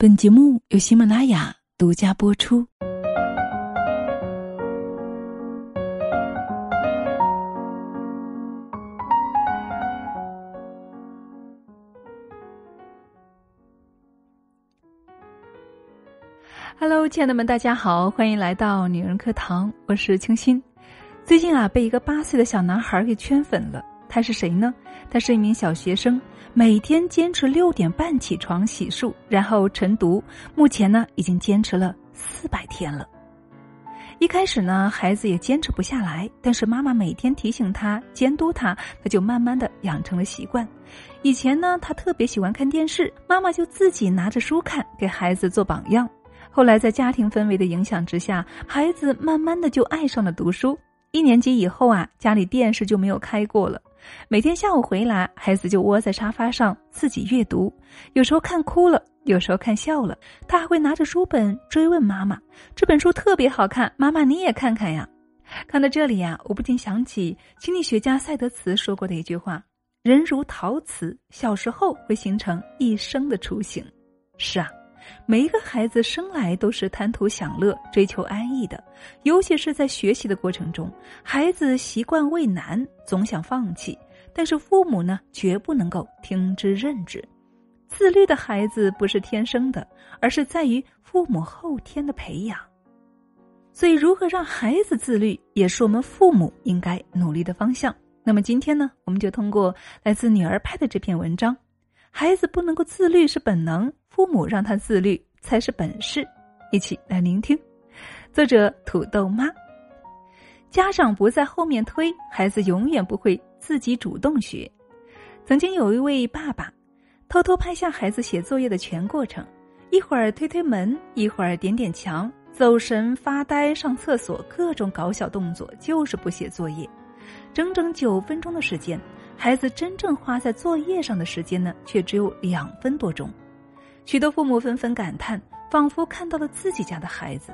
本节目由喜马拉雅独家播出。Hello，亲爱的们，大家好，欢迎来到女人课堂，我是清新。最近啊，被一个八岁的小男孩给圈粉了。他是谁呢？他是一名小学生，每天坚持六点半起床洗漱，然后晨读。目前呢，已经坚持了四百天了。一开始呢，孩子也坚持不下来，但是妈妈每天提醒他、监督他，他就慢慢的养成了习惯。以前呢，他特别喜欢看电视，妈妈就自己拿着书看，给孩子做榜样。后来，在家庭氛围的影响之下，孩子慢慢的就爱上了读书。一年级以后啊，家里电视就没有开过了。每天下午回来，孩子就窝在沙发上自己阅读，有时候看哭了，有时候看笑了，他还会拿着书本追问妈妈：“这本书特别好看，妈妈你也看看呀。”看到这里呀，我不禁想起心理学家赛德茨说过的一句话：“人如陶瓷，小时候会形成一生的雏形。”是啊。每一个孩子生来都是贪图享乐、追求安逸的，尤其是在学习的过程中，孩子习惯畏难，总想放弃。但是父母呢，绝不能够听之任之。自律的孩子不是天生的，而是在于父母后天的培养。所以，如何让孩子自律，也是我们父母应该努力的方向。那么，今天呢，我们就通过来自女儿派的这篇文章。孩子不能够自律是本能，父母让他自律才是本事。一起来聆听，作者土豆妈。家长不在后面推，孩子永远不会自己主动学。曾经有一位爸爸，偷偷拍下孩子写作业的全过程，一会儿推推门，一会儿点点墙，走神、发呆、上厕所，各种搞小动作，就是不写作业。整整九分钟的时间。孩子真正花在作业上的时间呢，却只有两分多钟。许多父母纷纷感叹，仿佛看到了自己家的孩子。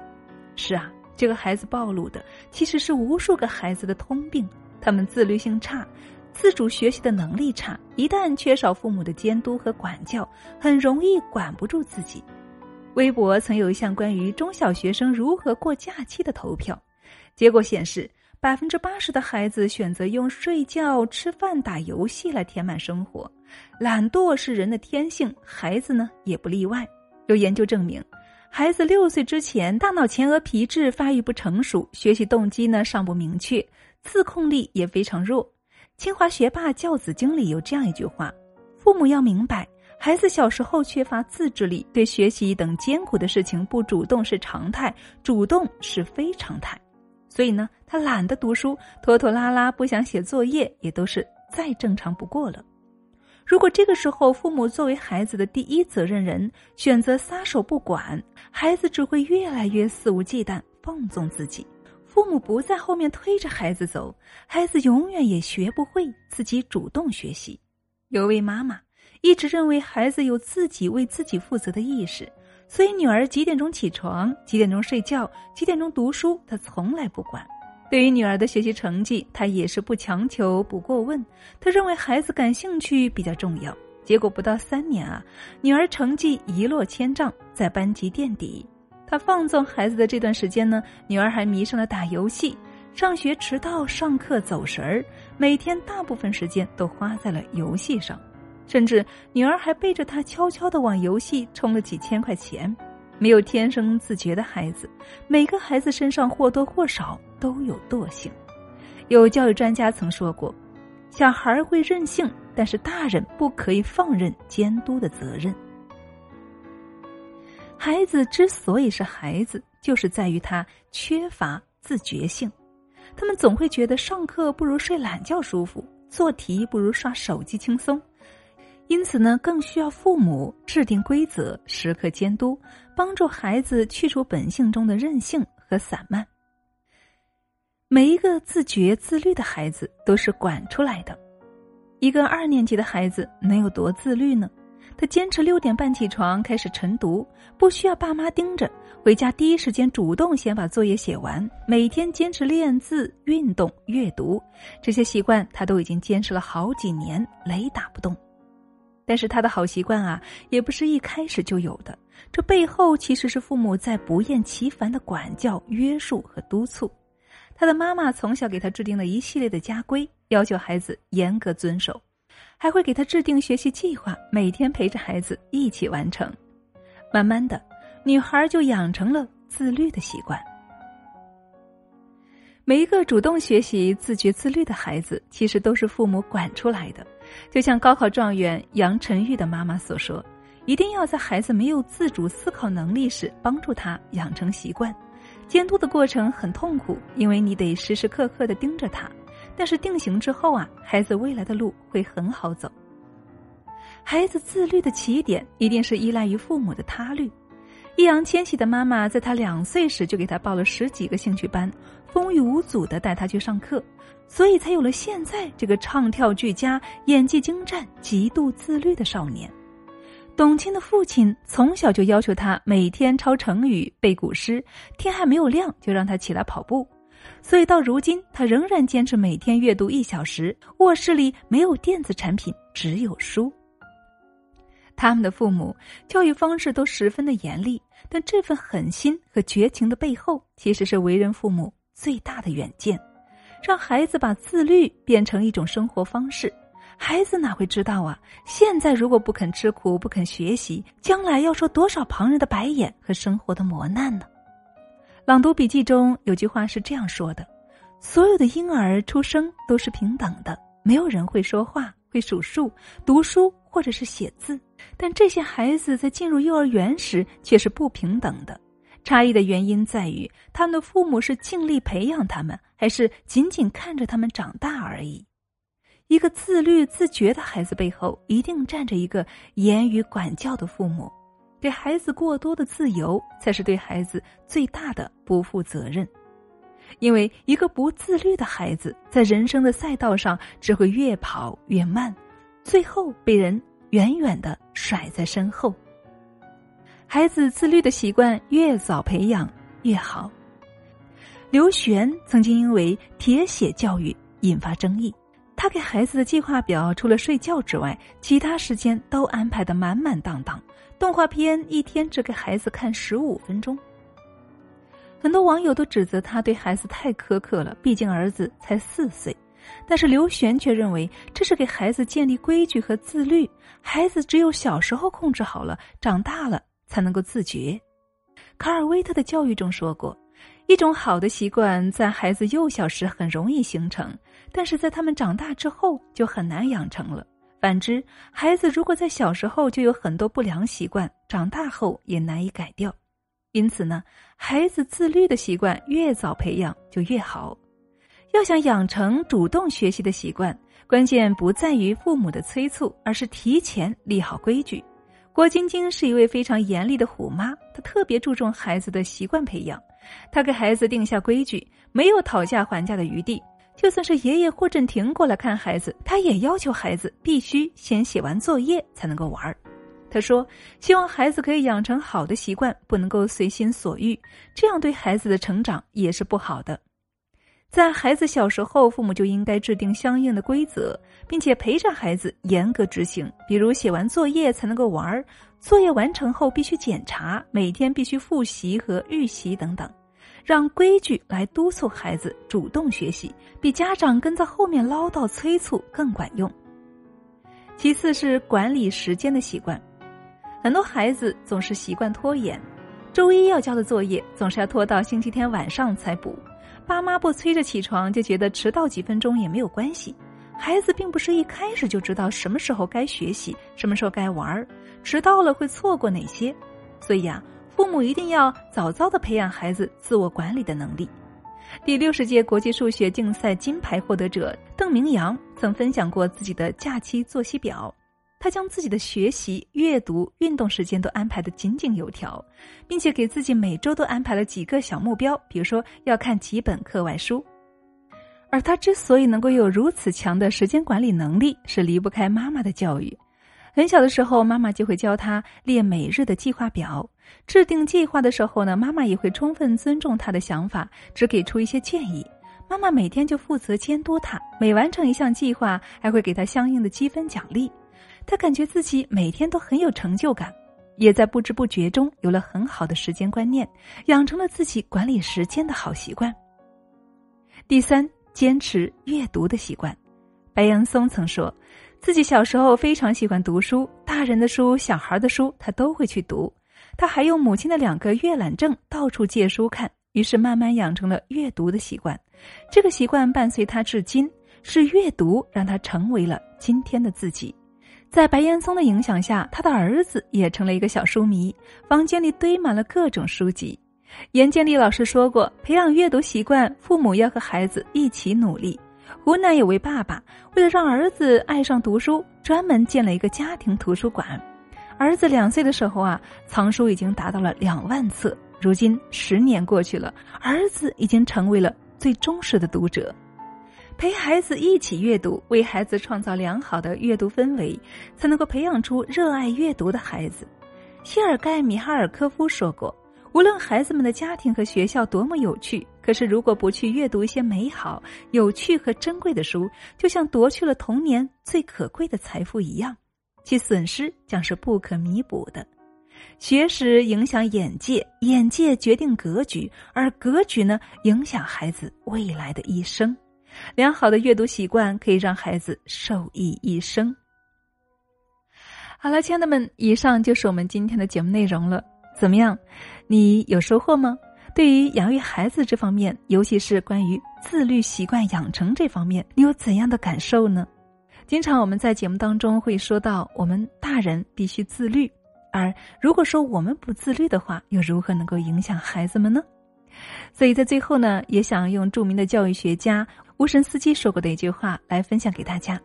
是啊，这个孩子暴露的其实是无数个孩子的通病：他们自律性差，自主学习的能力差。一旦缺少父母的监督和管教，很容易管不住自己。微博曾有一项关于中小学生如何过假期的投票，结果显示。百分之八十的孩子选择用睡觉、吃饭、打游戏来填满生活，懒惰是人的天性，孩子呢也不例外。有研究证明，孩子六岁之前，大脑前额皮质发育不成熟，学习动机呢尚不明确，自控力也非常弱。清华学霸教子经里有这样一句话：父母要明白，孩子小时候缺乏自制力，对学习等艰苦的事情不主动是常态，主动是非常态。所以呢，他懒得读书，拖拖拉拉，不想写作业，也都是再正常不过了。如果这个时候父母作为孩子的第一责任人选择撒手不管，孩子只会越来越肆无忌惮、放纵自己。父母不在后面推着孩子走，孩子永远也学不会自己主动学习。有位妈妈一直认为孩子有自己为自己负责的意识。所以，女儿几点钟起床，几点钟睡觉，几点钟读书，她从来不管。对于女儿的学习成绩，她也是不强求、不过问。他认为孩子感兴趣比较重要。结果不到三年啊，女儿成绩一落千丈，在班级垫底。她放纵孩子的这段时间呢，女儿还迷上了打游戏，上学迟到，上课走神儿，每天大部分时间都花在了游戏上。甚至女儿还背着他悄悄的往游戏充了几千块钱。没有天生自觉的孩子，每个孩子身上或多或少都有惰性。有教育专家曾说过，小孩会任性，但是大人不可以放任监督的责任。孩子之所以是孩子，就是在于他缺乏自觉性。他们总会觉得上课不如睡懒觉舒服，做题不如刷手机轻松。因此呢，更需要父母制定规则，时刻监督，帮助孩子去除本性中的任性和散漫。每一个自觉自律的孩子都是管出来的。一个二年级的孩子能有多自律呢？他坚持六点半起床开始晨读，不需要爸妈盯着，回家第一时间主动先把作业写完。每天坚持练字、运动、阅读，这些习惯他都已经坚持了好几年，雷打不动。但是他的好习惯啊，也不是一开始就有的。这背后其实是父母在不厌其烦的管教、约束和督促。他的妈妈从小给他制定了一系列的家规，要求孩子严格遵守，还会给他制定学习计划，每天陪着孩子一起完成。慢慢的，女孩就养成了自律的习惯。每一个主动学习、自觉自律的孩子，其实都是父母管出来的。就像高考状元杨晨玉的妈妈所说：“一定要在孩子没有自主思考能力时，帮助他养成习惯。监督的过程很痛苦，因为你得时时刻刻的盯着他。但是定型之后啊，孩子未来的路会很好走。孩子自律的起点，一定是依赖于父母的他律。易烊千玺的妈妈在他两岁时就给他报了十几个兴趣班，风雨无阻的带他去上课。”所以才有了现在这个唱跳俱佳、演技精湛、极度自律的少年。董卿的父亲从小就要求他每天抄成语、背古诗，天还没有亮就让他起来跑步。所以到如今，他仍然坚持每天阅读一小时。卧室里没有电子产品，只有书。他们的父母教育方式都十分的严厉，但这份狠心和绝情的背后，其实是为人父母最大的远见。让孩子把自律变成一种生活方式，孩子哪会知道啊？现在如果不肯吃苦、不肯学习，将来要受多少旁人的白眼和生活的磨难呢？朗读笔记中有句话是这样说的：“所有的婴儿出生都是平等的，没有人会说话、会数数、读书或者是写字，但这些孩子在进入幼儿园时却是不平等的。”差异的原因在于，他们的父母是尽力培养他们，还是仅仅看着他们长大而已。一个自律自觉的孩子背后，一定站着一个言语管教的父母。给孩子过多的自由，才是对孩子最大的不负责任。因为一个不自律的孩子，在人生的赛道上只会越跑越慢，最后被人远远的甩在身后。孩子自律的习惯越早培养越好。刘璇曾经因为铁血教育引发争议，他给孩子的计划表除了睡觉之外，其他时间都安排的满满当当。动画片一天只给孩子看十五分钟。很多网友都指责他对孩子太苛刻了，毕竟儿子才四岁。但是刘璇却认为这是给孩子建立规矩和自律，孩子只有小时候控制好了，长大了。才能够自觉。卡尔威特的教育中说过，一种好的习惯在孩子幼小时很容易形成，但是在他们长大之后就很难养成了。反之，孩子如果在小时候就有很多不良习惯，长大后也难以改掉。因此呢，孩子自律的习惯越早培养就越好。要想养成主动学习的习惯，关键不在于父母的催促，而是提前立好规矩。郭晶晶是一位非常严厉的虎妈，她特别注重孩子的习惯培养。她给孩子定下规矩，没有讨价还价的余地。就算是爷爷霍震霆过来看孩子，他也要求孩子必须先写完作业才能够玩儿。他说：“希望孩子可以养成好的习惯，不能够随心所欲，这样对孩子的成长也是不好的。”在孩子小时候，父母就应该制定相应的规则，并且陪着孩子严格执行。比如写完作业才能够玩儿，作业完成后必须检查，每天必须复习和预习等等，让规矩来督促孩子主动学习，比家长跟在后面唠叨催促更管用。其次是管理时间的习惯，很多孩子总是习惯拖延，周一要交的作业总是要拖到星期天晚上才补。爸妈不催着起床，就觉得迟到几分钟也没有关系。孩子并不是一开始就知道什么时候该学习，什么时候该玩儿，迟到了会错过哪些。所以呀，父母一定要早早的培养孩子自我管理的能力。第六十届国际数学竞赛金牌获得者邓明阳曾分享过自己的假期作息表。他将自己的学习、阅读、运动时间都安排的井井有条，并且给自己每周都安排了几个小目标，比如说要看几本课外书。而他之所以能够有如此强的时间管理能力，是离不开妈妈的教育。很小的时候，妈妈就会教他列每日的计划表。制定计划的时候呢，妈妈也会充分尊重他的想法，只给出一些建议。妈妈每天就负责监督他，每完成一项计划，还会给他相应的积分奖励。他感觉自己每天都很有成就感，也在不知不觉中有了很好的时间观念，养成了自己管理时间的好习惯。第三，坚持阅读的习惯。白岩松曾说，自己小时候非常喜欢读书，大人的书、小孩的书，他都会去读。他还用母亲的两个阅览证到处借书看，于是慢慢养成了阅读的习惯。这个习惯伴随他至今，是阅读让他成为了今天的自己。在白岩松的影响下，他的儿子也成了一个小书迷，房间里堆满了各种书籍。严建立老师说过，培养阅读习惯，父母要和孩子一起努力。湖南有位爸爸，为了让儿子爱上读书，专门建了一个家庭图书馆。儿子两岁的时候啊，藏书已经达到了两万册。如今十年过去了，儿子已经成为了最忠实的读者。陪孩子一起阅读，为孩子创造良好的阅读氛围，才能够培养出热爱阅读的孩子。谢尔盖·米哈尔科夫说过。无论孩子们的家庭和学校多么有趣，可是如果不去阅读一些美好、有趣和珍贵的书，就像夺去了童年最可贵的财富一样，其损失将是不可弥补的。学识影响眼界，眼界决定格局，而格局呢，影响孩子未来的一生。良好的阅读习惯可以让孩子受益一生。好了，亲爱的们，以上就是我们今天的节目内容了。怎么样？你有收获吗？对于养育孩子这方面，尤其是关于自律习惯养成这方面，你有怎样的感受呢？经常我们在节目当中会说到，我们大人必须自律，而如果说我们不自律的话，又如何能够影响孩子们呢？所以在最后呢，也想用著名的教育学家乌申斯基说过的一句话来分享给大家。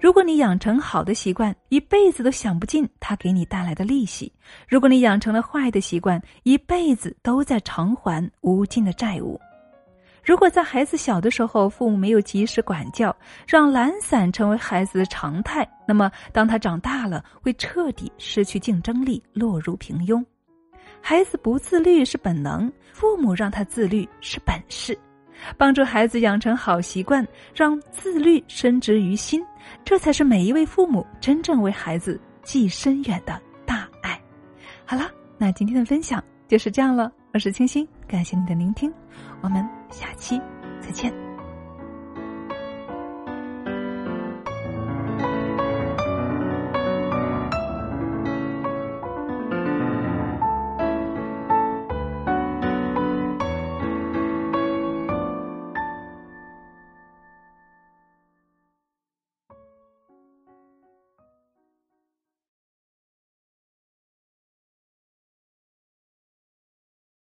如果你养成好的习惯，一辈子都享不尽它给你带来的利息；如果你养成了坏的习惯，一辈子都在偿还无尽的债务。如果在孩子小的时候，父母没有及时管教，让懒散成为孩子的常态，那么当他长大了，会彻底失去竞争力，落入平庸。孩子不自律是本能，父母让他自律是本事。帮助孩子养成好习惯，让自律深植于心，这才是每一位父母真正为孩子寄深远的大爱。好了，那今天的分享就是这样了。我是清新，感谢你的聆听，我们下期再见。